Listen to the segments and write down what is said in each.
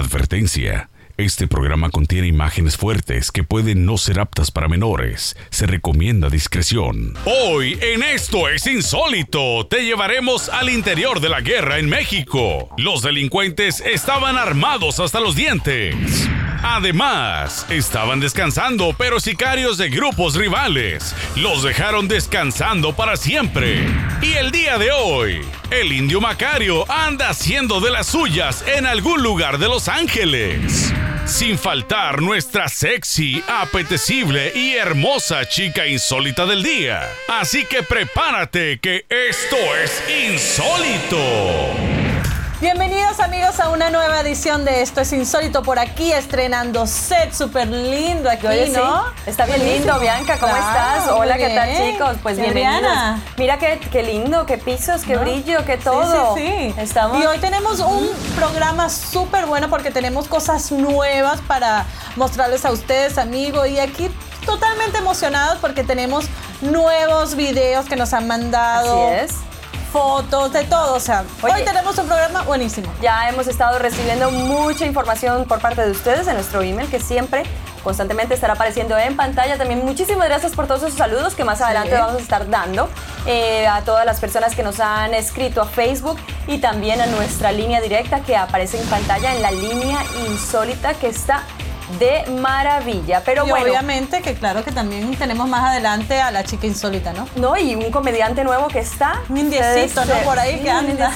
Advertencia. Este programa contiene imágenes fuertes que pueden no ser aptas para menores. Se recomienda discreción. Hoy en Esto es Insólito te llevaremos al interior de la guerra en México. Los delincuentes estaban armados hasta los dientes. Además, estaban descansando, pero sicarios de grupos rivales los dejaron descansando para siempre. Y el día de hoy, el indio Macario anda haciendo de las suyas en algún lugar de Los Ángeles. Sin faltar nuestra sexy, apetecible y hermosa chica insólita del día. Así que prepárate que esto es insólito. Bienvenidos amigos a una nueva edición de Esto es Insólito por aquí, estrenando set súper lindo aquí, ¿no? Está bien lindo, Bianca, ¿cómo estás? Hola, ¿qué tal chicos? Pues bienvenidos. Mira qué, qué, lindo, qué pisos, qué brillo, qué todo. Sí, sí, sí. Estamos... Y hoy tenemos un programa súper bueno porque tenemos cosas nuevas para mostrarles a ustedes, amigos, y aquí totalmente emocionados porque tenemos nuevos videos que nos han mandado. Así es fotos, de todo. O sea, hoy tenemos un programa buenísimo. Ya hemos estado recibiendo mucha información por parte de ustedes en nuestro email que siempre constantemente estará apareciendo en pantalla. También muchísimas gracias por todos esos saludos que más adelante vamos a estar dando eh, a todas las personas que nos han escrito a Facebook y también a nuestra línea directa que aparece en pantalla en la línea insólita que está de maravilla. Pero y bueno. Obviamente que claro que también tenemos más adelante a la chica insólita, ¿no? No, y un comediante nuevo que está. Un indiecito, ¿no? Por ahí que anda.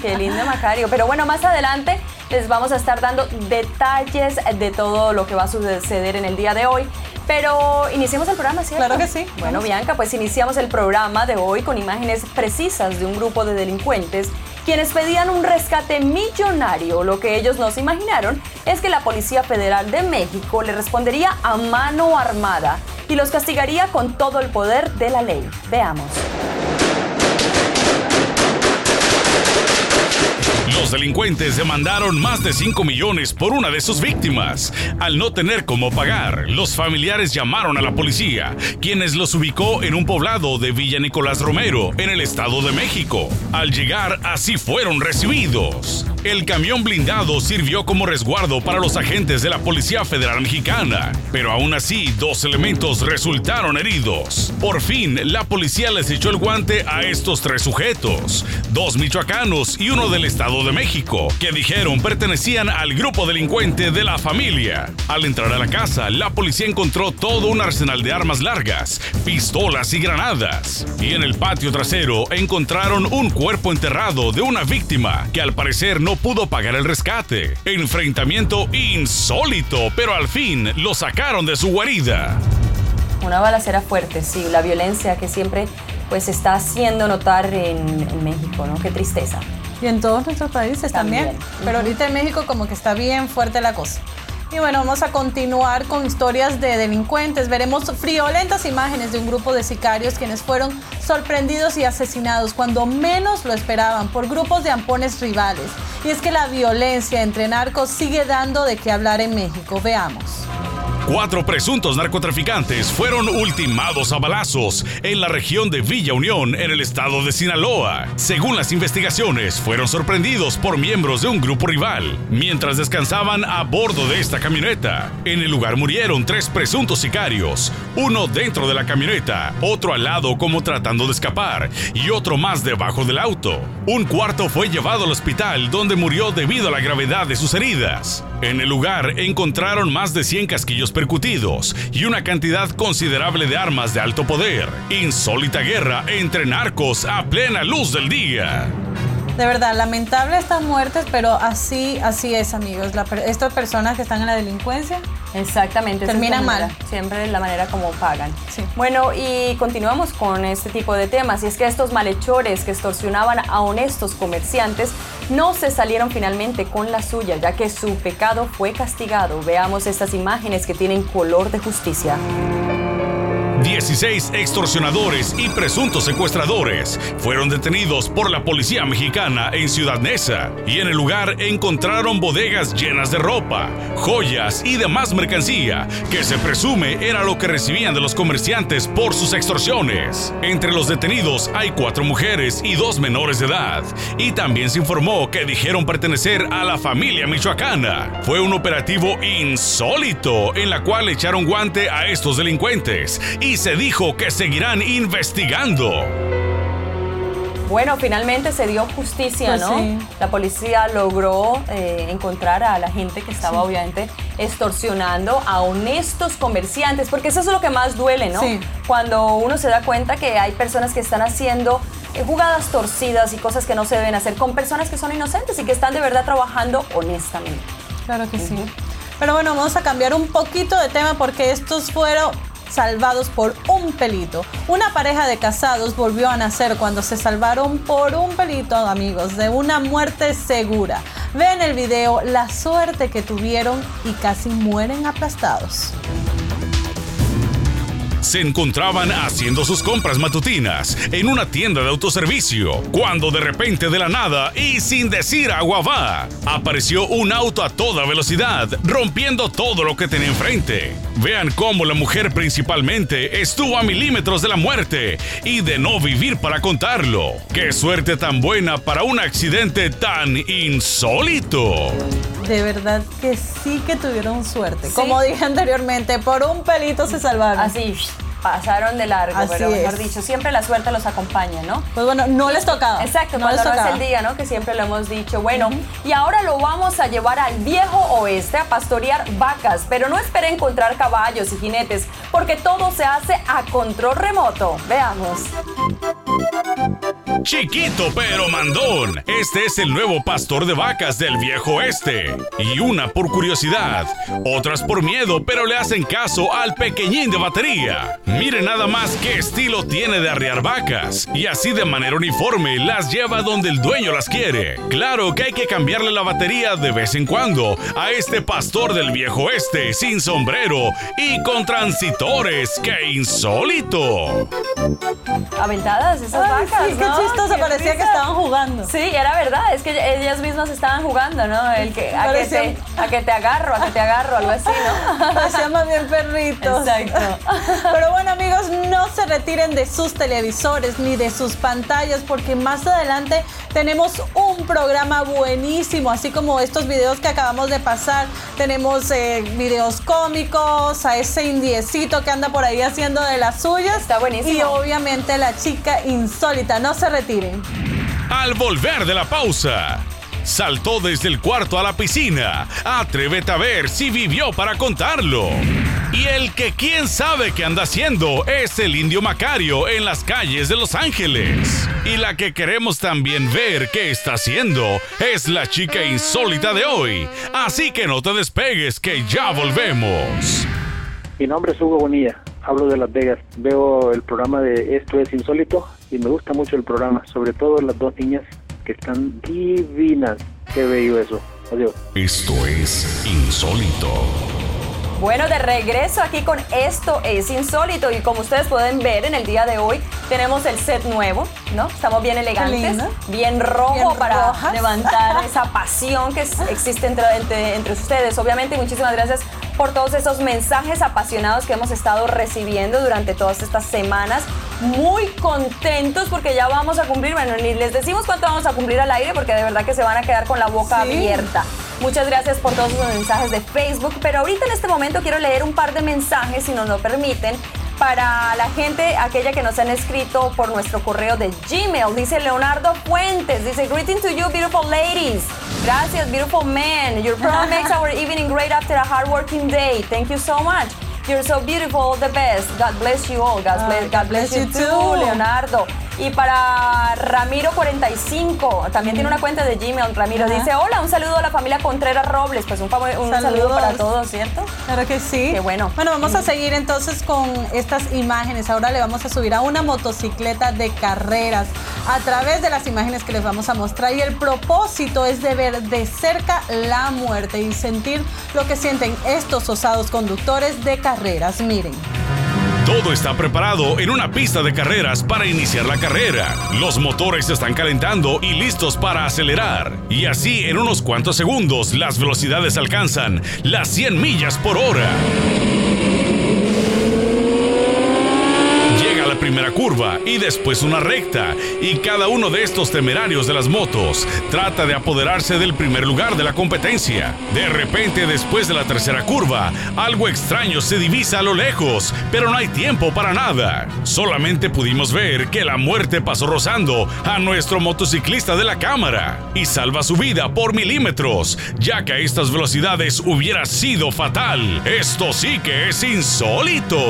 Qué lindo Macario. Pero bueno, más adelante les vamos a estar dando detalles de todo lo que va a suceder en el día de hoy. Pero iniciemos el programa, ¿cierto? Claro que sí. Bueno, Bianca, pues iniciamos el programa de hoy con imágenes precisas de un grupo de delincuentes quienes pedían un rescate millonario. Lo que ellos no se imaginaron es que la Policía Federal de México le respondería a mano armada y los castigaría con todo el poder de la ley. Veamos. Los delincuentes demandaron más de 5 millones por una de sus víctimas. Al no tener cómo pagar, los familiares llamaron a la policía, quienes los ubicó en un poblado de Villa Nicolás Romero, en el Estado de México. Al llegar, así fueron recibidos. El camión blindado sirvió como resguardo para los agentes de la Policía Federal Mexicana, pero aún así dos elementos resultaron heridos. Por fin, la policía les echó el guante a estos tres sujetos, dos michoacanos y uno del Estado de México, que dijeron pertenecían al grupo delincuente de la familia. Al entrar a la casa, la policía encontró todo un arsenal de armas largas, pistolas y granadas. Y en el patio trasero encontraron un cuerpo enterrado de una víctima que al parecer no pudo pagar el rescate. Enfrentamiento insólito, pero al fin lo sacaron de su guarida. Una balacera fuerte, sí, la violencia que siempre pues está haciendo notar en, México, ¿no? Qué tristeza. Y en todos nuestros países también. Pero ahorita en México como que está bien fuerte la cosa. Y bueno, vamos a continuar con historias de delincuentes. Veremos friolentas imágenes de un grupo de sicarios quienes fueron sorprendidos y asesinados cuando menos lo esperaban por grupos de ampones rivales. Y es que la violencia entre narcos sigue dando de qué hablar en México. Veamos. Cuatro presuntos narcotraficantes fueron ultimados a balazos en la región de Villa Unión, en el estado de Sinaloa. Según las investigaciones, fueron sorprendidos por miembros de un grupo rival mientras descansaban a bordo de esta camioneta. En el lugar murieron tres presuntos sicarios, uno dentro de la camioneta, otro al lado como tratando de escapar y otro más debajo del auto. Un cuarto fue llevado al hospital donde murió debido a la gravedad de sus heridas. En el lugar encontraron más de 100 casquillos percutidos y una cantidad considerable de armas de alto poder. Insólita guerra entre narcos a plena luz del día. De verdad, lamentable estas muertes, pero así, así es, amigos. estas personas que están en la delincuencia. Exactamente. Terminan mal. Siempre la manera como pagan. Bueno, y continuamos con este tipo de temas. Y es que estos malhechores que extorsionaban a honestos comerciantes no se salieron finalmente con la suya, ya que su pecado fue castigado. Veamos estas imágenes que tienen color de justicia. 16 extorsionadores y presuntos secuestradores fueron detenidos por la policía mexicana en Ciudad Neza y en el lugar encontraron bodegas llenas de ropa, joyas y demás mercancía que se presume era lo que recibían de los comerciantes por sus extorsiones. Entre los detenidos hay cuatro mujeres y dos menores de edad y también se informó que dijeron pertenecer a la familia michoacana. Fue un operativo insólito en la cual echaron guante a estos delincuentes y se dijo que seguirán investigando. Bueno, finalmente se dio justicia, Pues ¿no? sí. La policía logró eh, encontrar a la gente que estaba obviamente extorsionando a honestos comerciantes, porque eso es lo que más duele, ¿no? Sí. Cuando uno se da cuenta que hay personas que están haciendo eh, jugadas torcidas y cosas que no se deben hacer con personas que son inocentes y que están de verdad trabajando honestamente. Claro que sí. Pero bueno, vamos a cambiar un poquito de tema porque estos fueron salvados por un pelito. Una pareja de casados volvió a nacer cuando se salvaron por un pelito, amigos, de una muerte segura. Ven el video la suerte que tuvieron y casi mueren aplastados. Se encontraban haciendo sus compras matutinas en una tienda de autoservicio, cuando de repente de la nada y sin decir agua va, apareció un auto a toda velocidad, rompiendo todo lo que tenía enfrente. Vean cómo la mujer principalmente estuvo a milímetros de la muerte y de no vivir para contarlo. Qué suerte tan buena para un accidente tan insólito. De verdad que sí que tuvieron suerte. Sí. Como dije anteriormente, por un pelito se salvaron. Así pasaron de largo, Así pero mejor es. dicho, siempre la suerte los acompaña, ¿no? Pues bueno, no les tocaba. Exacto, no cuando les no es tocaba. el día, ¿no? Que siempre lo hemos dicho. Bueno, y ahora lo vamos a llevar al viejo oeste a pastorear vacas, pero no espere encontrar caballos y jinetes, porque todo se hace a control remoto. Veamos. Chiquito pero mandón. Este es el nuevo pastor de vacas del viejo oeste. Y una por curiosidad, otras por miedo, pero le hacen caso al pequeñín de batería. Mire nada más qué estilo tiene de arriar vacas. Y así de manera uniforme las lleva donde el dueño las quiere. Claro que hay que cambiarle la batería de vez en cuando a este pastor del viejo oeste sin sombrero y con transitores. ¡Qué insólito! Aventadas esas Ay, vacas, sí, ¿no? Chistoso, parecía que estaban jugando. Sí, era verdad, es que ellas mismas estaban jugando, ¿no? El que, a, que te, a que te agarro, a que te agarro, algo así, ¿no? Parecían más bien perritos. Exacto. Pero bueno, amigos, no se retiren de sus televisores ni de sus pantallas porque más adelante tenemos un programa buenísimo, así como estos videos que acabamos de pasar. Tenemos eh, videos cómicos, a ese indiecito que anda por ahí haciendo de las suyas. Está buenísimo. Y obviamente la chica insólita. No se retiren. Al volver de la pausa, saltó desde el cuarto a la piscina. Atrévete a ver si vivió para contarlo. Y el que quién sabe qué anda haciendo es el indio Macario en las calles de Los Ángeles. Y la que queremos también ver qué está haciendo es la chica insólita de hoy. Así que no te despegues que ya volvemos. Mi nombre es Hugo Bonilla, hablo de Las Vegas. Veo el programa de Esto es Insólito y me gusta mucho el programa, sobre todo las dos niñas que están divinas. Qué bello eso. Adiós. Esto es insólito. Bueno, de regreso aquí con Esto es Insólito y como ustedes pueden ver en el día de hoy tenemos el set nuevo, ¿no? Estamos bien elegantes, bien rojo Bien para rojas. levantar esa pasión que existe entre, entre, entre ustedes. Obviamente muchísimas gracias por todos esos mensajes apasionados que hemos estado recibiendo durante todas estas semanas. Muy contentos porque ya vamos a cumplir, bueno, ni les decimos cuánto vamos a cumplir al aire porque de verdad que se van a quedar con la boca Sí. abierta. Muchas gracias por todos los mensajes de Facebook, pero ahorita en este momento quiero leer un par de mensajes, si nos lo permiten, para la gente, aquella que nos han escrito por nuestro correo de Gmail. Dice Leonardo Fuentes, dice, greeting to you, beautiful ladies. Gracias, beautiful men. Your program makes our evening great after a hard working day. Thank you so much. You're so beautiful, the best. God bless you all. God, bless, God bless you too, Leonardo. Y para Ramiro45, también tiene una cuenta de Gmail. Ramiro Ajá. dice, hola, un saludo a la familia Contreras Robles. Pues un, un saludo para todos, ¿cierto? Claro que sí. Qué bueno. Bueno, vamos a seguir entonces con estas imágenes. Ahora le vamos a subir a una motocicleta de carreras a través de las imágenes que les vamos a mostrar. Y el propósito es de ver de cerca la muerte y sentir lo que sienten estos osados conductores de carreras. Miren. Todo está preparado en una pista de carreras para iniciar la carrera. Los motores están calentando y listos para acelerar. Y así en unos cuantos segundos las velocidades alcanzan las 100 millas por hora. Primera curva y después una recta, y cada uno de estos temerarios de las motos trata de apoderarse del primer lugar de la competencia. De repente, después de la tercera curva, algo extraño se divisa a lo lejos, pero no hay tiempo para nada. Solamente pudimos ver que la muerte pasó rozando a nuestro motociclista de la cámara y salva su vida por milímetros, ya que a estas velocidades hubiera sido fatal. Esto sí que es insólito.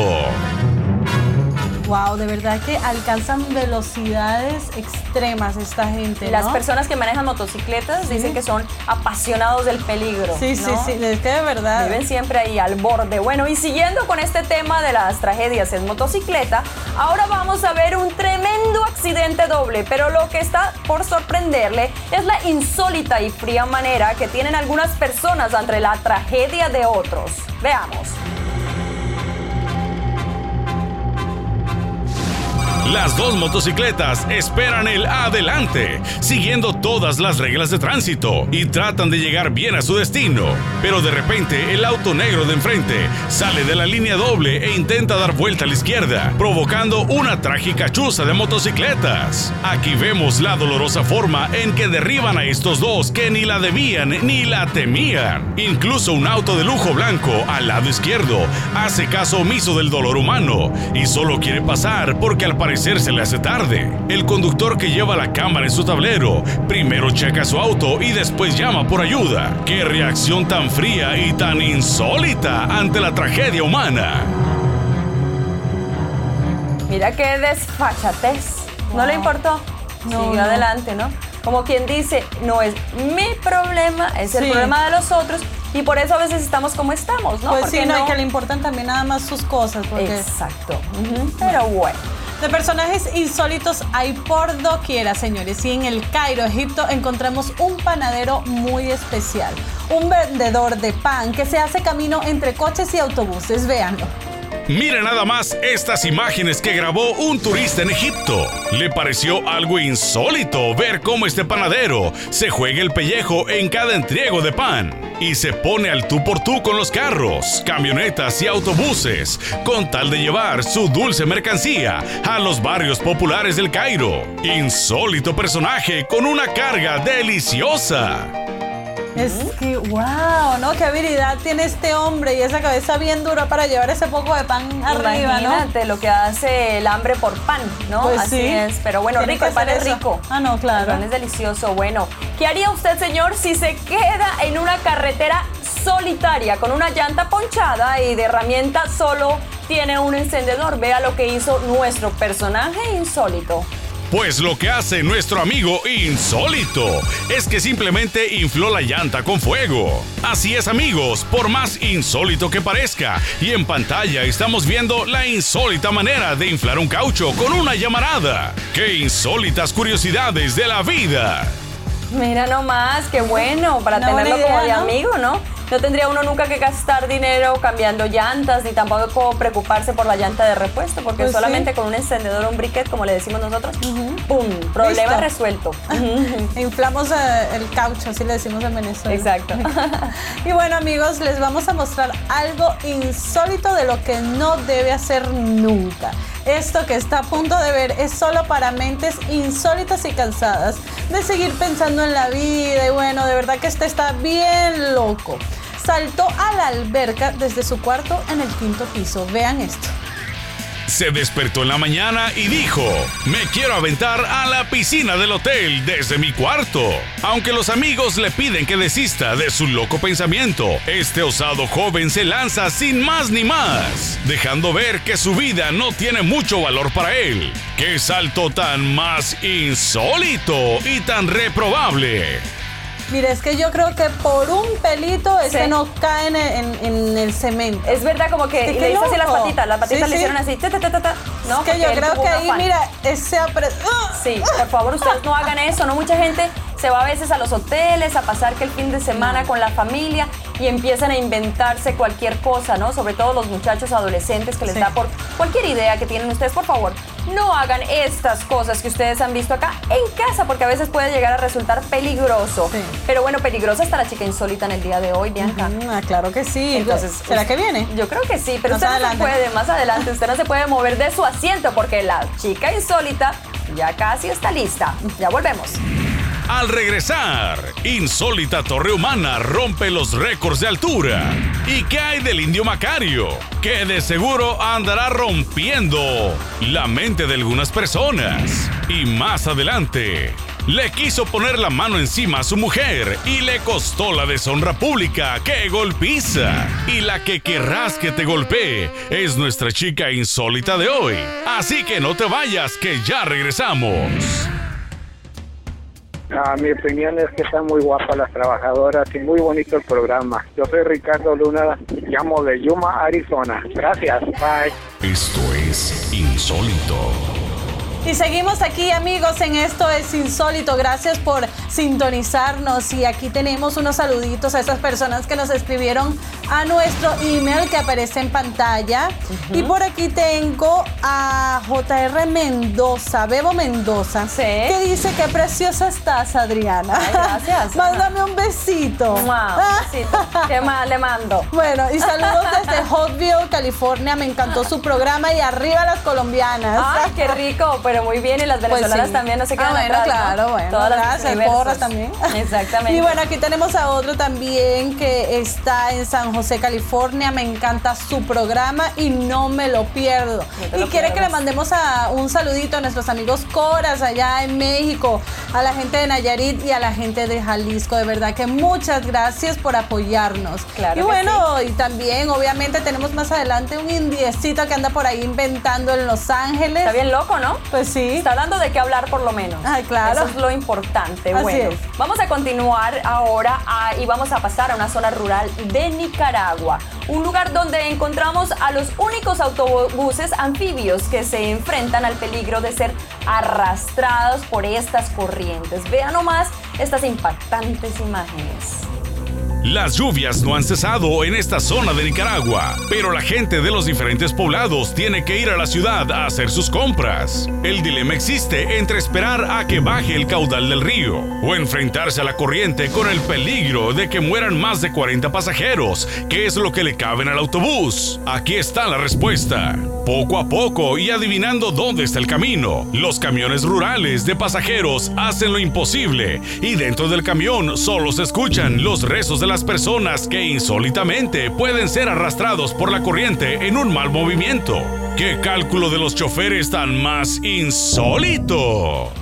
Wow, de verdad que alcanzan velocidades extremas esta gente. Las personas que manejan motocicletas dicen que son apasionados del peligro. Sí, sí, sí, es que de verdad. Viven siempre ahí al borde. Bueno, y siguiendo con este tema de las tragedias en motocicleta, ahora vamos a ver un tremendo accidente doble, pero lo que está por sorprenderle es la insólita y fría manera que tienen algunas personas ante la tragedia de otros. Veamos. Las dos motocicletas esperan el adelante, siguiendo todas las reglas de tránsito y tratan de llegar bien a su destino. Pero de repente el auto negro de enfrente sale de la línea doble e intenta dar vuelta a la izquierda, provocando una trágica chuza de motocicletas. Aquí vemos la dolorosa forma en que derriban a estos dos que ni la debían ni la temían. Incluso un auto de lujo blanco al lado izquierdo hace caso omiso del dolor humano y solo quiere pasar porque al parecer se le hace tarde. El conductor que lleva la cámara en su tablero primero checa su auto y después llama por ayuda. ¡Qué reacción tan fría y tan insólita ante la tragedia humana! Mira qué desfachatez. No le importó. No, Siguió adelante, ¿no? Como quien dice, no es mi problema, es el problema de los otros. Y por eso a veces estamos como estamos, ¿no? Pues sí, no, que le importan también nada más sus cosas. Exacto. Pero bueno. De personajes insólitos hay por doquiera, señores. Y en el Cairo, Egipto, encontramos un panadero muy especial. Un vendedor de pan que se hace camino entre coches y autobuses. Véanlo. Mire nada más estas imágenes que grabó un turista en Egipto. Le pareció algo insólito ver cómo este panadero se juega el pellejo en cada entrego de pan y se pone al tú por tú con los carros, camionetas y autobuses con tal de llevar su dulce mercancía a los barrios populares del Cairo. Insólito personaje con una carga deliciosa. Es que, wow, ¿no? Qué habilidad tiene este hombre y esa cabeza bien dura para llevar ese poco de pan arriba, Imagínate lo que hace el hambre por pan, ¿no? Pues Así es. Pero bueno, rico, el pan es rico. Ah, no, claro. El pan es delicioso. Bueno, ¿qué haría usted, señor, si se queda en una carretera solitaria con una llanta ponchada y de herramienta solo tiene un encendedor? Vea lo que hizo nuestro personaje insólito. Pues lo que hace nuestro amigo insólito es que simplemente infló la llanta con fuego. Así es amigos, por más insólito que parezca, y en pantalla estamos viendo la insólita manera de inflar un caucho con una llamarada. ¡Qué insólitas curiosidades de la vida! Mira nomás, qué bueno para tenerlo como de amigo, ¿no? No tendría uno nunca que gastar dinero cambiando llantas, ni tampoco preocuparse por la llanta de repuesto, porque pues solamente con un encendedor o un briquet, como le decimos nosotros, ¡pum! Problema resuelto. Inflamos eh, el caucho, así le decimos en Venezuela. Exacto. y bueno, amigos, les vamos a mostrar algo insólito de lo que no debe hacer nunca. Esto que está a punto de ver es solo para mentes insólitas y cansadas de seguir pensando en la vida y bueno, de verdad que este está bien loco saltó a la alberca desde su cuarto en el quinto piso. Vean esto. Se despertó en la mañana y dijo, me quiero aventar a la piscina del hotel desde mi cuarto. Aunque los amigos le piden que desista de su loco pensamiento, este osado joven se lanza sin más ni más, dejando ver que su vida no tiene mucho valor para él. ¡Qué salto tan más insólito y tan reprobable! Mire, es que yo creo que por un pelito ese no cae en, el cemento. Es verdad, como que le hizo así las patitas, las patitas le hicieron así, ta, ta, ta, ta, ¿no? Es que yo creo que ahí, mira, ese apre... Sí, por favor, ustedes no hagan eso, ¿no? Mucha gente se va a veces a los hoteles a pasar que el fin de semana con la familia y empiezan a inventarse cualquier cosa, ¿no? Sobre todo los muchachos adolescentes que les da por cualquier idea que tienen ustedes, por favor, no hagan estas cosas que ustedes han visto acá en casa, porque a veces puede llegar a resultar peligroso. Pero bueno, peligrosa está la chica insólita en el día de hoy, Bianca. Ah, claro que sí. Entonces, ¿será que viene? Yo creo que sí, pero usted no se puede, más adelante, usted no se puede mover de su asiento porque la chica insólita ya casi está lista. Ya volvemos. Al regresar, insólita torre humana rompe los récords de altura. ¿Y qué hay del indio Macario? Que de seguro andará rompiendo la mente de algunas personas. Y más adelante, le quiso poner la mano encima a su mujer y le costó la deshonra pública. ¡Qué golpiza! Y la que querrás que te golpee es nuestra chica insólita de hoy. Así que no te vayas, que ya regresamos. Ah, mi opinión es que están muy guapas las trabajadoras y muy bonito el programa. Yo soy Ricardo Luna, llamo de Yuma, Arizona. Gracias, bye. Esto es Insólito. Y seguimos aquí amigos en Esto es Insólito. Gracias por sintonizarnos y aquí tenemos unos saluditos a esas personas que nos escribieron a nuestro email que aparece en pantalla. Y por aquí tengo a JR Mendoza, Bebo Mendoza, ¿Sí? que dice que preciosa estás Adriana. gracias. Mándame un besito. Wow, besito. ¿Qué más le mando? Bueno, y saludos desde Hotville, California. Me encantó su programa y arriba las colombianas. Ay, qué rico pero muy bien y las pues venezolanas también no se quedan ah, bueno, atrás, claro, ¿no? bueno, Todas las porras también. Exactamente. Y bueno, aquí tenemos a otro también que está en San José, California. Me encanta su programa y no me lo pierdo. y quiere que le mandemos a un saludito a nuestros amigos Coras allá en México, a la gente de Nayarit y a la gente de Jalisco. De verdad que muchas gracias por apoyarnos. Claro y bueno, y también obviamente tenemos más adelante un indiecito que anda por ahí inventando en Los Ángeles. Está bien loco, ¿no? Pues sí. Está dando de qué hablar por lo menos. Ay, claro. Eso es lo importante. Así bueno, es. vamos a continuar ahora a- y vamos a pasar a una zona rural de Nicaragua. Un lugar donde encontramos a los únicos autobuses anfibios que se enfrentan al peligro de ser arrastrados por estas corrientes. Vean nomás estas impactantes imágenes. Las lluvias no han cesado en esta zona de Nicaragua, pero la gente de los diferentes poblados tiene que ir a la ciudad a hacer sus compras. El dilema existe entre esperar a que baje el caudal del río o enfrentarse a la corriente con el peligro de que mueran más de 40 pasajeros, que es lo que le caben al autobús. Aquí está la respuesta. Poco a poco y adivinando dónde está el camino, los camiones rurales de pasajeros hacen lo imposible y dentro del camión solo se escuchan los rezos de las personas que insólitamente pueden ser arrastrados por la corriente en un mal movimiento. ¿Qué cálculo de los choferes tan más insólito?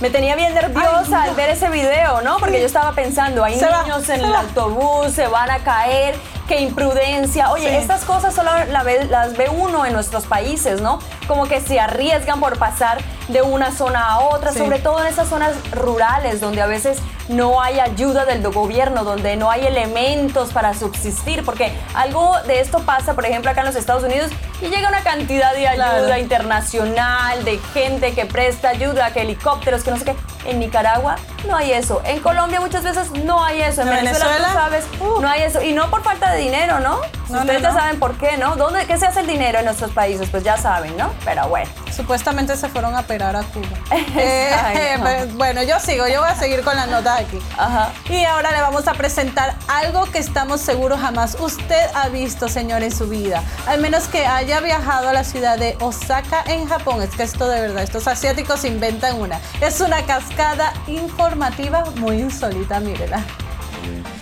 Me tenía bien nerviosa al ver ese video, ¿no? Porque yo estaba pensando, hay Se niños en el va. autobús, se van a caer, qué imprudencia. Oye, Sí. estas cosas solo la ve- las ve uno en nuestros países, ¿no? Como que se arriesgan por pasar de una zona a otra, Sí. sobre todo en esas zonas rurales donde a veces no hay ayuda del gobierno, donde no hay elementos para subsistir, porque algo de esto pasa, por ejemplo, acá en los Estados Unidos y llega una cantidad de ayuda Claro. internacional, de gente que presta ayuda, que helicópteros, que no sé qué. En Nicaragua no hay eso. En Colombia muchas veces no hay eso. En ¿En Venezuela, Venezuela? tú sabes, Uh. no hay eso. Y no por falta de dinero, ¿no? No, Ustedes no, ya saben por qué, ¿no? ¿Dónde, ¿Qué se hace el dinero en nuestros países? Pues ya saben, ¿no? Pero bueno. Supuestamente se fueron a pegar a Cuba. Eh, bueno, yo sigo, yo voy a seguir con las notas aquí. Ajá. Y ahora le vamos a presentar algo que estamos seguros jamás usted ha visto, señor, en su vida. Al menos que haya viajado a la ciudad de Osaka, en Japón. Es que esto de verdad, estos asiáticos inventan una. Es una cascada informativa muy insólita, mírela.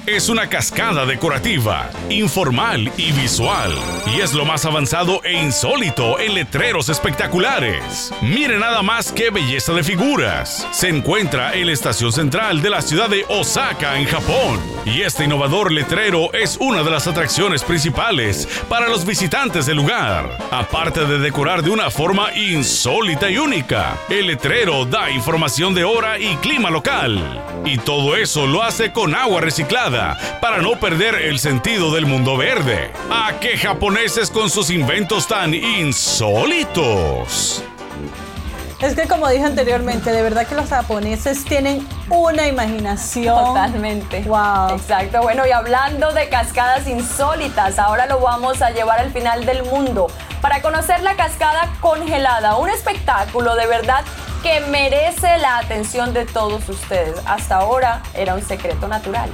Es una cascada decorativa, informal y visual. Y es lo más avanzado e insólito en letreros espectaculares. Mire nada más qué belleza de figuras. Se encuentra en la estación central de la ciudad de Osaka, en Japón. Y este innovador letrero es una de las atracciones principales para los visitantes del lugar. Aparte de decorar de una forma insólita y única, el letrero da información de hora y clima local. Y todo eso lo hace con agua reciclada para no perder el sentido del mundo verde. ¿A qué japoneses con sus inventos tan insólitos? Es que como dije anteriormente, de verdad que los japoneses tienen una imaginación. Totalmente. Wow. Exacto. Bueno, y hablando de cascadas insólitas, ahora lo vamos a llevar al final del mundo para conocer la cascada congelada, un espectáculo de verdad que merece la atención de todos ustedes. Hasta ahora era un secreto natural.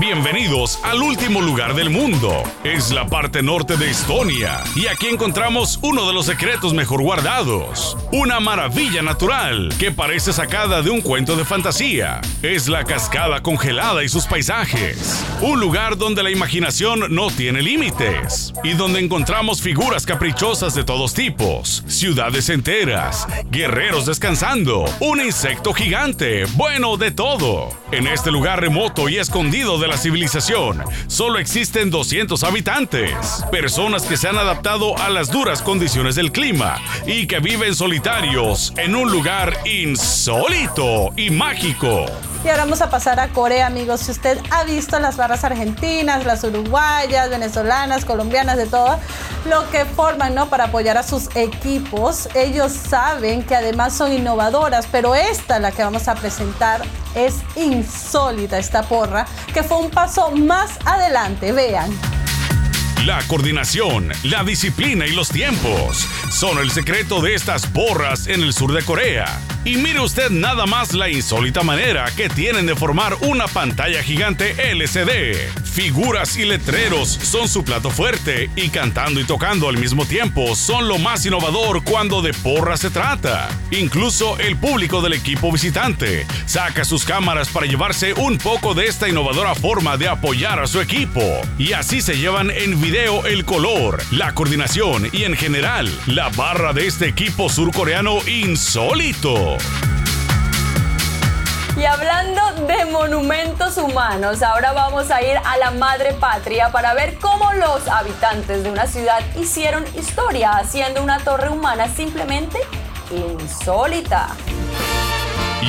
Bienvenidos al último lugar del mundo. Es la parte norte de Estonia y aquí encontramos uno de los secretos mejor guardados. Una maravilla natural que parece sacada de un cuento de fantasía. Es la cascada congelada y sus paisajes. Un lugar donde la imaginación no tiene límites y donde encontramos figuras caprichosas de todos tipos, ciudades enteras, guerreros descansando, un insecto gigante, bueno de todo. En este lugar remoto y escondido de la civilización, solo existen 200 habitantes, personas que se han adaptado a las duras condiciones del clima y que viven solitarios en un lugar insólito y mágico. Y ahora vamos a pasar a Corea, amigos. Si usted ha visto las barras argentinas, las uruguayas, venezolanas, colombianas, de todo, lo que forman, ¿no? Para apoyar a sus equipos, ellos saben que además son innovadoras, pero esta, la que vamos a presentar, es insólita, esta porra, que fue un paso más adelante. Vean. La coordinación, la disciplina y los tiempos son el secreto de estas porras en el sur de Corea. Y mire usted nada más la insólita manera que tienen de formar una pantalla gigante LCD. Figuras y letreros son su plato fuerte y cantando y tocando al mismo tiempo son lo más innovador cuando de porra se trata. Incluso el público del equipo visitante saca sus cámaras para llevarse un poco de esta innovadora forma de apoyar a su equipo. Y así se llevan en video el color, la coordinación y en general la barra de este equipo surcoreano insólito. Y hablando de monumentos humanos, ahora vamos a ir a la madre patria para ver cómo los habitantes de una ciudad hicieron historia haciendo una torre humana simplemente insólita.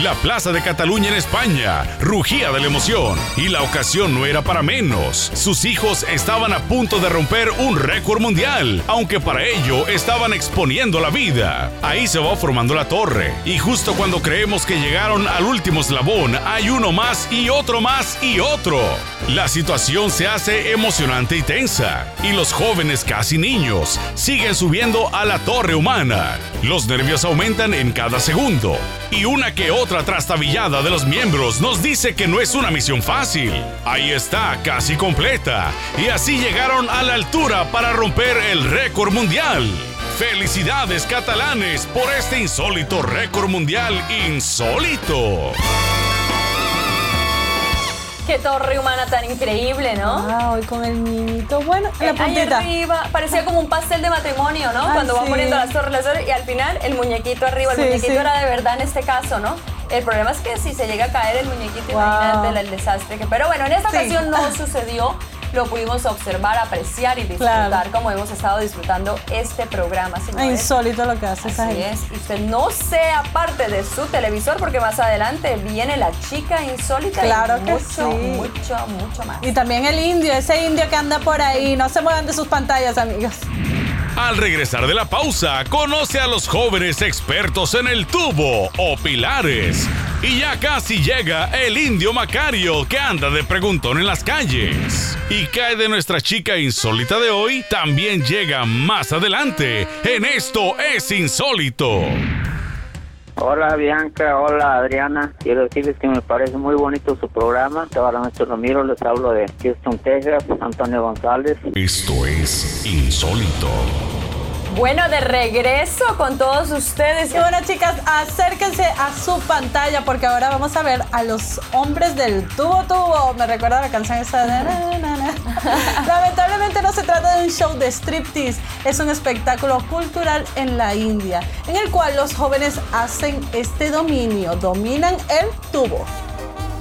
La Plaza de Cataluña en España rugía de la emoción y la ocasión no era para menos. Sus hijos estaban a punto de romper un récord mundial, aunque para ello estaban exponiendo la vida. Ahí se va formando la torre y justo cuando creemos que llegaron al último eslabón hay uno más y otro más y otro. La situación se hace emocionante y tensa y los jóvenes casi niños siguen subiendo a la torre humana. Los nervios aumentan en cada segundo y una que otra trastabillada de los miembros nos dice que no es una misión fácil. Ahí está, casi completa. Y así llegaron a la altura para romper el récord mundial. Felicidades catalanes por este insólito récord mundial insólito. Qué torre humana tan increíble, ¿no? Ah, hoy con el niñito. Bueno, la Eh, ahí arriba, parecía como un pastel de matrimonio, ¿no? Ah, Cuando van sí. poniendo las torres, las torres, y al final el muñequito arriba, el Sí, muñequito sí. era de verdad en este caso, ¿no? El problema es que si se llega a caer el muñequito, Wow. imagínate el, el desastre que. Pero bueno, en esta ocasión no sucedió. Lo pudimos observar, apreciar y disfrutar Claro. como hemos estado disfrutando este programa, señores. Insólito lo que hace esa Así es, y usted no sea parte de su televisor porque más adelante viene la chica insólita Claro y que mucho, sí. mucho, mucho más. Y también el indio, ese indio que anda por ahí. No se muevan de sus pantallas, amigos. Al regresar de la pausa, conoce a los jóvenes expertos en el tubo o pilares. Y ya casi llega el indio Macario que anda de preguntón en las calles. Y cae de nuestra chica insólita de hoy, también llega más adelante. En esto es insólito. Hola Bianca, hola Adriana. Quiero decirles que me parece muy bonito su programa. Ahora Maestro Ramiro, les hablo de Houston, Texas, Antonio González. Esto es insólito. Bueno, de regreso con todos ustedes. Y bueno, chicas, acérquense a su pantalla porque ahora vamos a ver a los hombres del tubo tubo. Me recuerda la canción esa de... na, na, na. Lamentablemente no se trata de un show de striptease, es un espectáculo cultural en la India, en el cual los jóvenes hacen este dominio, dominan el tubo.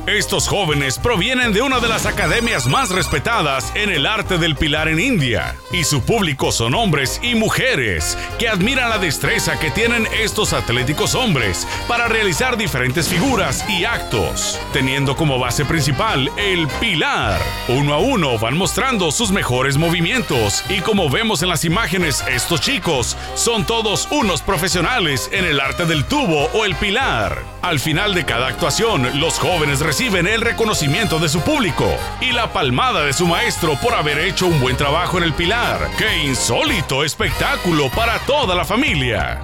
Estos jóvenes provienen de una de las academias más respetadas en el arte del pilar en India, y su público son hombres y mujeres que admiran la destreza que tienen estos atléticos hombres para realizar diferentes figuras y actos, teniendo como base principal el pilar. Uno a uno van mostrando sus mejores movimientos y como vemos en las imágenes, estos chicos son todos unos profesionales en el arte del tubo o el pilar. Al final de cada actuación, los jóvenes reciben el reconocimiento de su público y la palmada de su maestro por haber hecho un buen trabajo en el pilar. ¡Qué insólito espectáculo para toda la familia!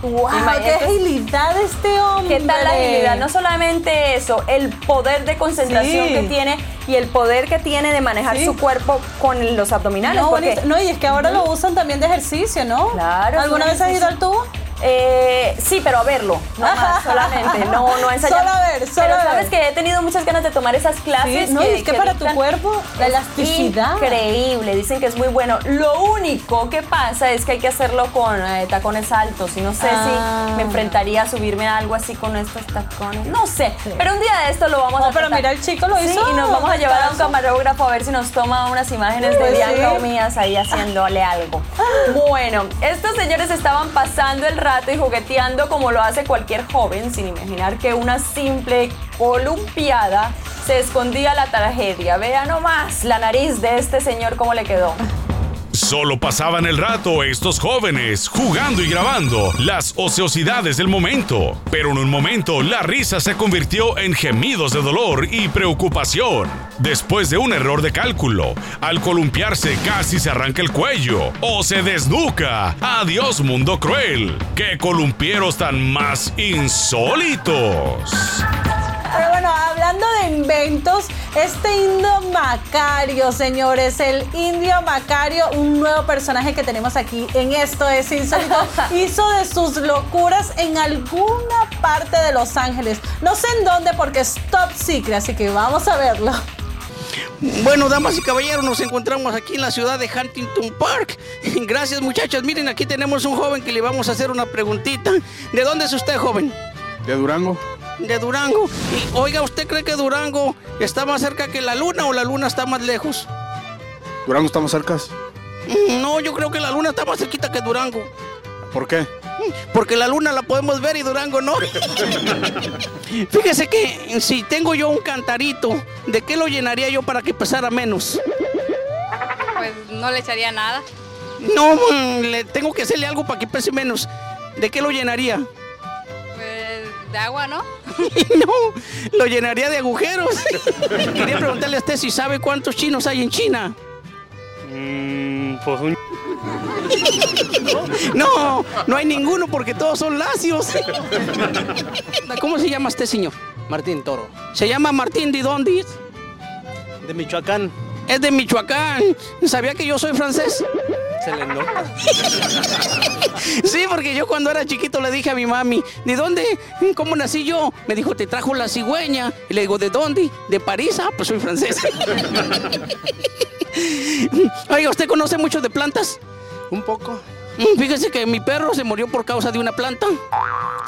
¡Wow! ¡Qué agilidad este hombre! ¿Qué tal la agilidad? No solamente eso, el poder de concentración que tiene y el poder que tiene de manejar su cuerpo con los abdominales. No, no, y es que ahora lo usan también de ejercicio, ¿no? Claro. ¿Alguna vez has ido al tubo? Eh, sí, pero a verlo, no más, solamente, no, no ensayar. Solo a ver, solo Pero a sabes que he tenido muchas ganas de tomar esas clases. Sí, no, y es que, para tu cuerpo, la elasticidad. Increíble, dicen que es muy bueno. Lo único que pasa es que hay que hacerlo con eh, tacones altos y no sé Ah. si me enfrentaría a subirme a algo así con estos tacones. No sé, pero un día de esto lo vamos Oh, a pero tratar. mira, el chico lo Sí, hizo y nos vamos a llevar a un camarógrafo a ver si nos toma unas imágenes de Pues Bianca mías ahí haciéndole algo. Bueno, estos señores estaban pasando el y jugueteando como lo hace cualquier joven, sin imaginar que una simple columpiada se escondía la tragedia. Vea nomás la nariz de este señor cómo le quedó. Solo pasaban el rato estos jóvenes jugando y grabando las ociosidades del momento. Pero en un momento la risa se convirtió en gemidos de dolor y preocupación. Después de un error de cálculo, al columpiarse casi se arranca el cuello o se desnuca. Adiós mundo cruel. ¡Qué columpieros tan más insólitos! Inventos, este indio Macario, señores, el indio Macario, un nuevo personaje que tenemos aquí en Esto es Insólito, hizo de sus locuras en alguna parte de Los Ángeles. No sé en dónde porque es top secret, así que vamos a verlo. Bueno, damas y caballeros, nos encontramos aquí en la ciudad de Huntington Park. Gracias, muchachas. Miren, aquí tenemos un joven que le vamos a hacer una preguntita. ¿De dónde es usted, joven? ¿De Durango? De Durango. Y oiga, ¿usted cree que Durango está más cerca que la luna o la luna está más lejos? ¿Durango estamos cercas? Mm, No, yo creo que la luna está más cerquita que Durango. ¿Por qué? Porque la luna la podemos ver y Durango no. Fíjese que si tengo yo un cantarito, ¿de qué lo llenaría yo para que pesara menos? Pues no le echaría nada. No, mm, le tengo que hacerle algo para que pese menos. ¿De qué lo llenaría? De agua, ¿no? no, lo llenaría de agujeros. Quería preguntarle a usted si sabe cuántos chinos hay en China. pues un... No, no hay ninguno porque todos son lacios. ¿Cómo se llama este señor? Martín Toro, Se llama Martín de dónde de Michoacán, Es de Michoacán. ¿Sabía que yo soy francés? Nota. Sí, porque yo cuando era chiquito le dije a mi mami, ¿de dónde? ¿Cómo nací yo? Me dijo, te trajo la cigüeña. Y le digo, ¿de dónde? ¿De París? Ah, pues soy francés. Oiga, ¿usted conoce mucho de plantas? Un poco. Fíjese que mi perro se murió por causa de una planta.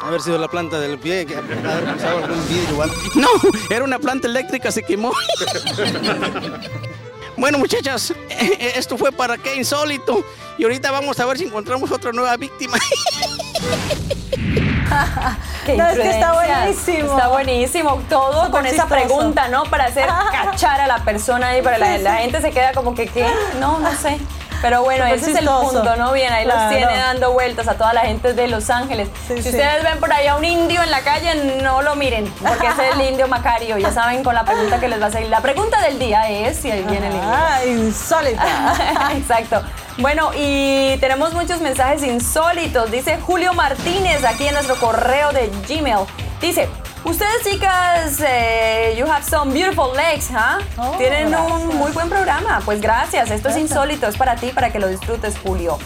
Haber sido la planta del pie, que haber pisado algún vidrio o algo. No, era una planta eléctrica, se quemó. Bueno, muchachas, esto fue para qué insólito. Y ahorita vamos a ver si encontramos otra nueva víctima. Qué No, es que está buenísimo. Está buenísimo. Todo con esa pregunta, ¿no? Para hacer cachar a la persona y para la, la gente se queda como que, ¿qué? No, no sé. Pero bueno, ese es el punto, ¿no? Bien, ahí los tiene dando vueltas a toda la gente de Los Ángeles. Sí, si sí. ustedes ven por ahí a un indio en la calle, no lo miren, porque es el indio Macario. Ya saben con la pregunta que les va a salir. La pregunta del día es si ahí viene el indio. Ah, insólita. Exacto. Bueno, y tenemos muchos mensajes insólitos. Dice Julio Martínez aquí en nuestro correo de Gmail. Dice, ustedes chicas, eh, you have some beautiful legs, ¿ah? Oh, Tienen un gracias. muy buen programa. Pues gracias, esto es insólito, es para ti, para que lo disfrutes, Julio.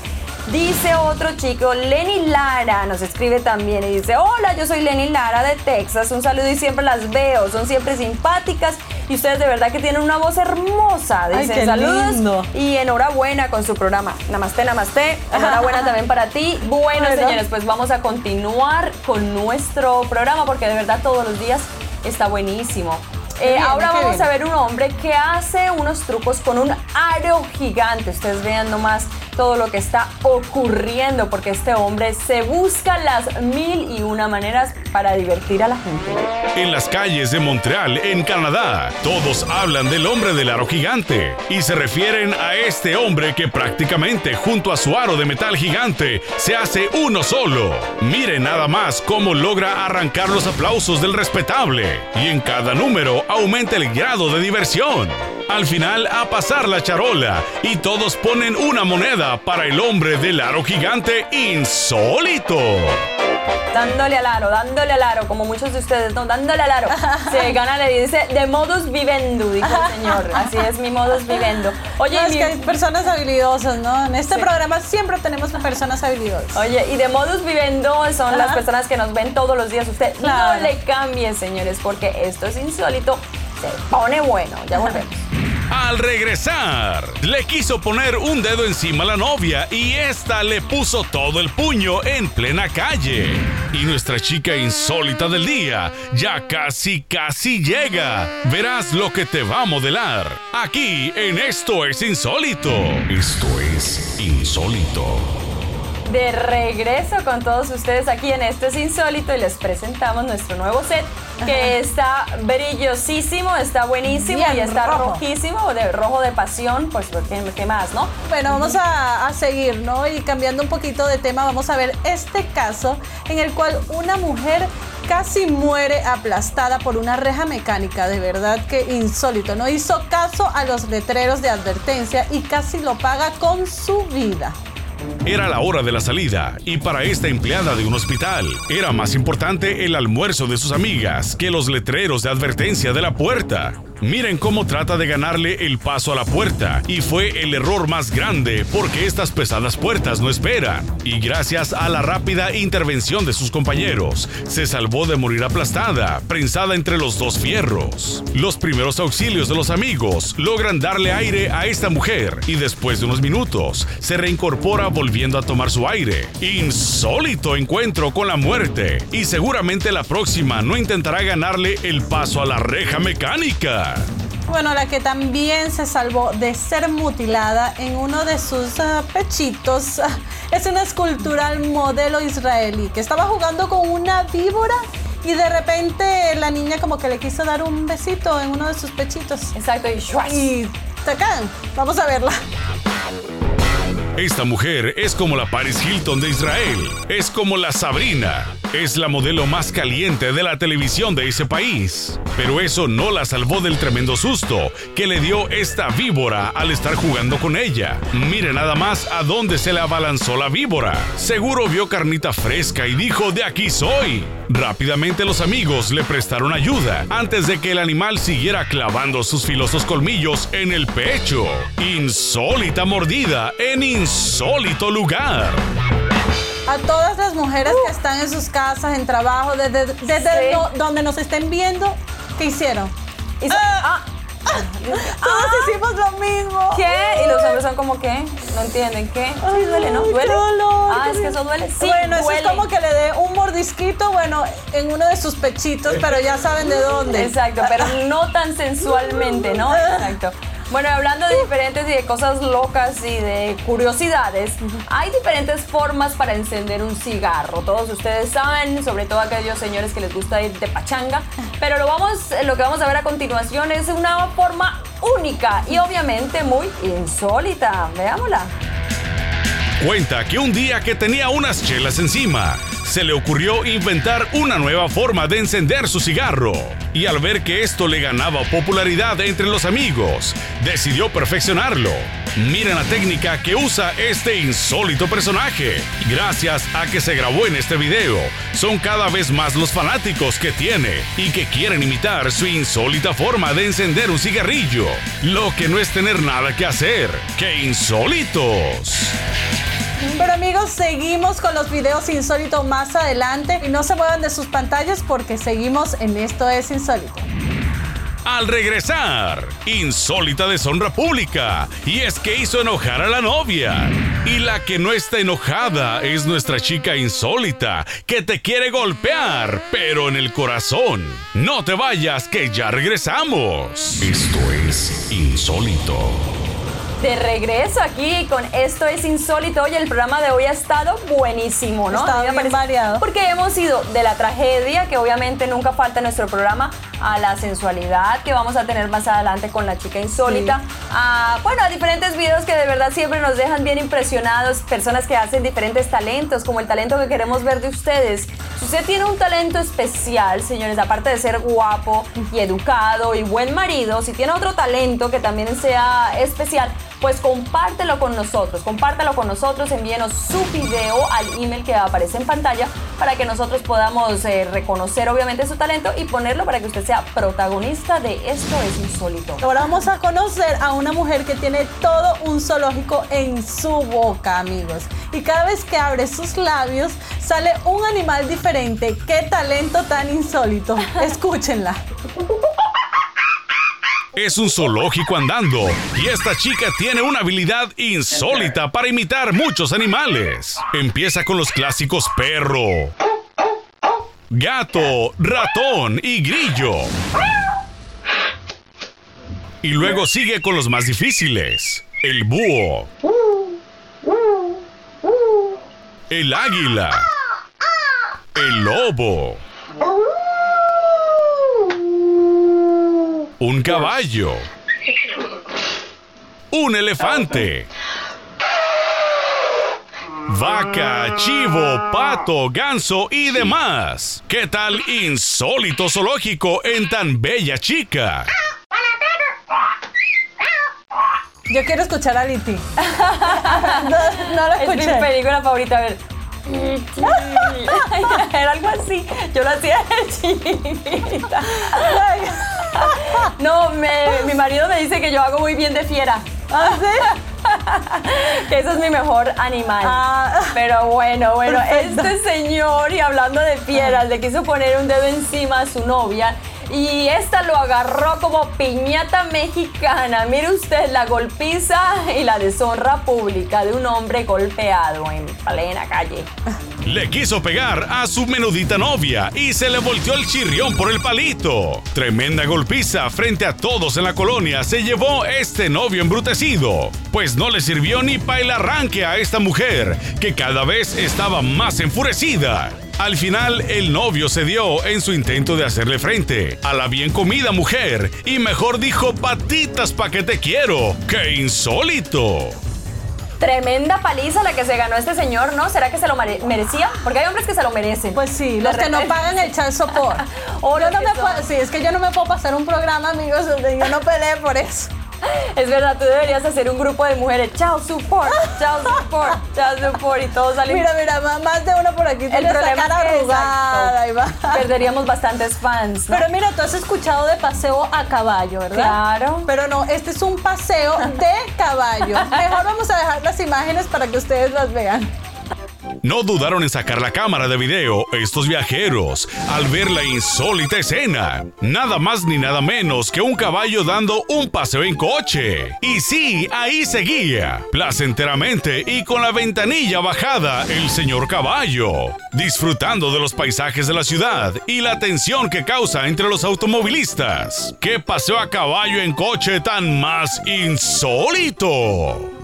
Dice otro chico, Lenny Lara, nos escribe también y dice, hola, yo soy Lenny Lara de Texas, un saludo y siempre las veo, son siempre simpáticas y ustedes de verdad que tienen una voz hermosa. Ay, Dicen qué saludos lindo. y enhorabuena con su programa. Namaste, namaste. Enhorabuena también para ti. Bueno, Bueno. señores, pues vamos a continuar con nuestro programa porque de verdad todos los días está buenísimo. Eh, bien, ahora vamos bien. a ver un hombre que hace unos trucos con un aro gigante. Ustedes vean nomás todo lo que está ocurriendo, porque este hombre se busca las mil y una maneras para divertir a la gente. En las calles de Montreal, en Canadá, todos hablan del hombre del aro gigante y se refieren a este hombre que prácticamente junto a su aro de metal gigante se hace uno solo. Miren nada más cómo logra arrancar los aplausos del respetable y en cada número aumenta el grado de diversión. Al final a pasar la charola y todos ponen una moneda para el hombre del aro gigante insólito. Dándole al aro, dándole al aro, como muchos de ustedes, no, dándole al aro. Se gana, le dice, de modus vivendi, dijo el señor. Así es mi modus vivendi. Oye, No, es mi- que hay personas habilidosas, ¿no? En este programa siempre tenemos personas habilidosas. Oye, y de modus vivendi son las personas que nos ven todos los días. Usted Claro. no le cambie, señores, porque esto es insólito. Se pone bueno. Ya volvemos. Al regresar, le quiso poner un dedo encima a la novia y esta le puso todo el puño en plena calle. Y nuestra chica insólita del día ya casi, casi llega. Verás lo que te va a modelar. Aquí en Esto es Insólito. Esto es Insólito. De regreso con todos ustedes aquí en Esto es Insólito y les presentamos nuestro nuevo set que está brillosísimo, está buenísimo Bien y está rojo. rojísimo, de rojo de pasión, pues ¿qué, qué más, no? Bueno, vamos a, a seguir, ¿no? Y cambiando un poquito de tema, vamos a ver este caso en el cual una mujer casi muere aplastada por una reja mecánica. De verdad que insólito. No hizo caso a los letreros de advertencia y casi lo paga con su vida. Era la hora de la salida y para esta empleada de un hospital era más importante el almuerzo de sus amigas que los letreros de advertencia de la puerta. Miren cómo trata de ganarle el paso a la puerta y fue el error más grande porque estas pesadas puertas no esperan. Y gracias a la rápida intervención de sus compañeros, se salvó de morir aplastada, prensada entre los dos fierros. Los primeros auxilios de los amigos logran darle aire a esta mujer y después de unos minutos se reincorpora volviendo a tomar su aire. Insólito encuentro con la muerte y seguramente la próxima no intentará ganarle el paso a la reja mecánica. Bueno, la que también se salvó de ser mutilada en uno de sus ah, pechitos es una escultural modelo israelí que estaba jugando con una víbora y de repente la niña como que le quiso dar un besito en uno de sus pechitos. Exacto, y ¡shuas! Y tacan, vamos a verla. Esta mujer es como la Paris Hilton de Israel, es como la Sabrina, es la modelo más caliente de la televisión de ese país. Pero eso no la salvó del tremendo susto que le dio esta víbora al estar jugando con ella. Mire nada más a dónde se le abalanzó la víbora. Seguro vio carnita fresca y dijo, de aquí soy. Rápidamente los amigos le prestaron ayuda antes de que el animal siguiera clavando sus filosos colmillos en el pecho. Insólita mordida en insólito lugar. A todas las mujeres que están en sus casas, en trabajo, desde, desde Sí. no- donde nos estén viendo, ¿qué hicieron? So- ah, Todos hicimos lo mismo. ¿Qué? Y los hombres son como que no entienden qué. Sí, duele, ¿no? Ay, ¿Duele? qué dolor, Ah, es que eso duele. Sí, bueno, eso es como que le dé un mordisquito, bueno, en uno de sus pechitos, pero ya saben de dónde. Exacto, pero no tan sensualmente, ¿no? Exacto. Bueno, hablando de diferentes y de cosas locas y de curiosidades, hay diferentes formas para encender un cigarro. Todos ustedes saben, sobre todo aquellos señores que les gusta ir de pachanga, pero lo, vamos, lo que vamos a ver a continuación es una forma única y obviamente muy insólita. Veámosla. Cuenta que un día que tenía unas chelas encima, se le ocurrió inventar una nueva forma de encender su cigarro. Y al ver que esto le ganaba popularidad entre los amigos, decidió perfeccionarlo. Miren la técnica que usa este insólito personaje. Gracias a que se grabó en este video, son cada vez más los fanáticos que tiene y que quieren imitar su insólita forma de encender un cigarrillo. Lo que no es tener nada que hacer. ¡Qué insólitos! Pero amigos, seguimos con los videos insólitos más adelante y no se muevan de sus pantallas porque seguimos en Esto es Insólito. Al regresar, insólita deshonra pública. Y es que hizo enojar a la novia. Y la que no está enojada es nuestra chica insólita, que te quiere golpear, pero en el corazón. No te vayas, que ya regresamos. Esto es insólito. De regreso aquí con Esto es Insólito. Oye, el programa de hoy ha estado buenísimo, ¿no? Ha estado bien variado. Porque hemos ido de la tragedia, que obviamente nunca falta en nuestro programa, a la sensualidad que vamos a tener más adelante con la chica insólita, a, bueno, a diferentes videos que de verdad siempre nos dejan bien impresionados, personas que hacen diferentes talentos, como el talento que queremos ver de ustedes. Si usted tiene un talento especial, señores, aparte de ser guapo y educado y buen marido, si tiene otro talento que también sea especial, pues compártelo con nosotros, compártelo con nosotros, envíenos su video al email que aparece en pantalla para que nosotros podamos eh, reconocer obviamente su talento y ponerlo para que usted sea protagonista de Esto es Insólito. Ahora vamos a conocer a una mujer que tiene todo un zoológico en su boca, amigos. Y cada vez que abre sus labios sale un animal diferente. ¡Qué talento tan insólito! Escúchenla. Es un zoológico andando y esta chica tiene una habilidad insólita para imitar muchos animales. Empieza con los clásicos perro, gato, ratón y grillo. Y luego sigue con los más difíciles, el búho, el águila, el lobo, un caballo, un elefante, vaca, chivo, pato, ganso y demás. ¿Qué tal insólito zoológico en tan bella chica? Yo quiero escuchar a Liti. no, no lo Es mi escuché. película favorita, a ver. Era algo así. Yo lo hacía de chiquita. No, me- mi marido me dice que yo hago muy bien de fiera. ¿Ah, sí? que ese es mi mejor animal. Ah. Pero bueno, bueno, Perfecto. este señor, y hablando de fieras, le quiso poner un dedo encima a su novia. Y esta lo agarró como piñata mexicana. Mire usted la golpiza y la deshonra pública de un hombre golpeado en plena calle. Le quiso pegar a su menudita novia y se le volteó el chirrión por el palito. Tremenda golpiza frente a todos en la colonia se llevó este novio embrutecido, pues no le sirvió ni para el arranque a esta mujer, que cada vez estaba más enfurecida. Al final, el novio cedió en su intento de hacerle frente a la bien comida mujer y mejor dijo patitas pa' que te quiero. ¡Qué insólito! Tremenda paliza la que se ganó este señor, ¿no? ¿Será que se lo mere- merecía? Porque hay hombres que se lo merecen. Pues sí, los que no pagan el child support. O no me puedo, sí, es que yo no me puedo pasar un programa, amigos, donde yo no peleé por eso. Es verdad, tú deberías hacer un grupo de mujeres. Chao, support, chao, support, chao, support. Y todos salen. Mira, mira, más de uno por aquí el tiene problema cara es arrugada. exacto, perderíamos bastantes fans. ¿no? Pero mira, tú has escuchado de paseo a caballo, ¿verdad? Claro. Pero no, este es un paseo de caballo. Mejor vamos a dejar las imágenes para que ustedes las vean. No dudaron en sacar la cámara de video estos viajeros al ver la insólita escena. Nada más ni nada menos que un caballo dando un paseo en coche. Y sí, ahí seguía, placenteramente y con la ventanilla bajada, el señor caballo, disfrutando de los paisajes de la ciudad y la tensión que causa entre los automovilistas. ¿Qué paseo a caballo en coche tan más insólito?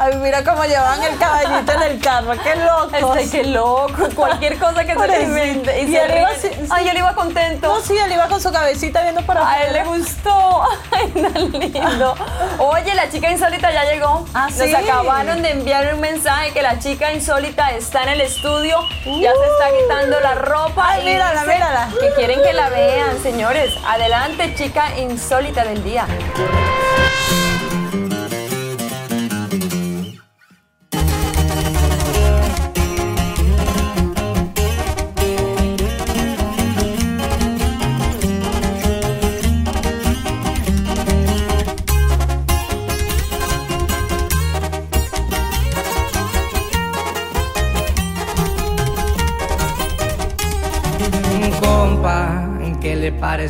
Ay, mira cómo llevan el caballito en el carro, qué loco. Este, qué loco. Cualquier cosa que se le invente. Y se él iba sí. Ay, él iba contento. No, sí, él iba con su cabecita viendo para A él le gustó. Ay, tan lindo. Oye, la chica insólita ya llegó. Ah, Nos sí. acabaron de enviar un mensaje que la chica insólita está en el estudio. Ya se está quitando la ropa. Ay, y mírala, mírala. Que quieren que la vean, señores. Adelante, chica insólita del día.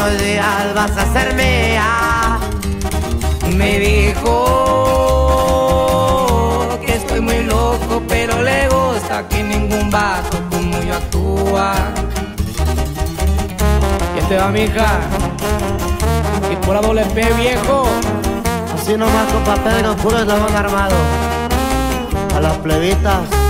unos días vas a ser mía. Me dijo que estoy muy loco, pero le gusta que ningún vato como yo actúa. Y este va mi hija. Y por la doble P, viejo. Así nomás con papel en puro dragón armado. A las plebitas.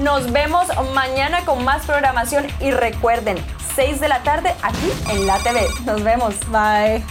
Nos vemos mañana con más programación y recuerden, 6 de la tarde aquí en la TV. Nos vemos. Bye.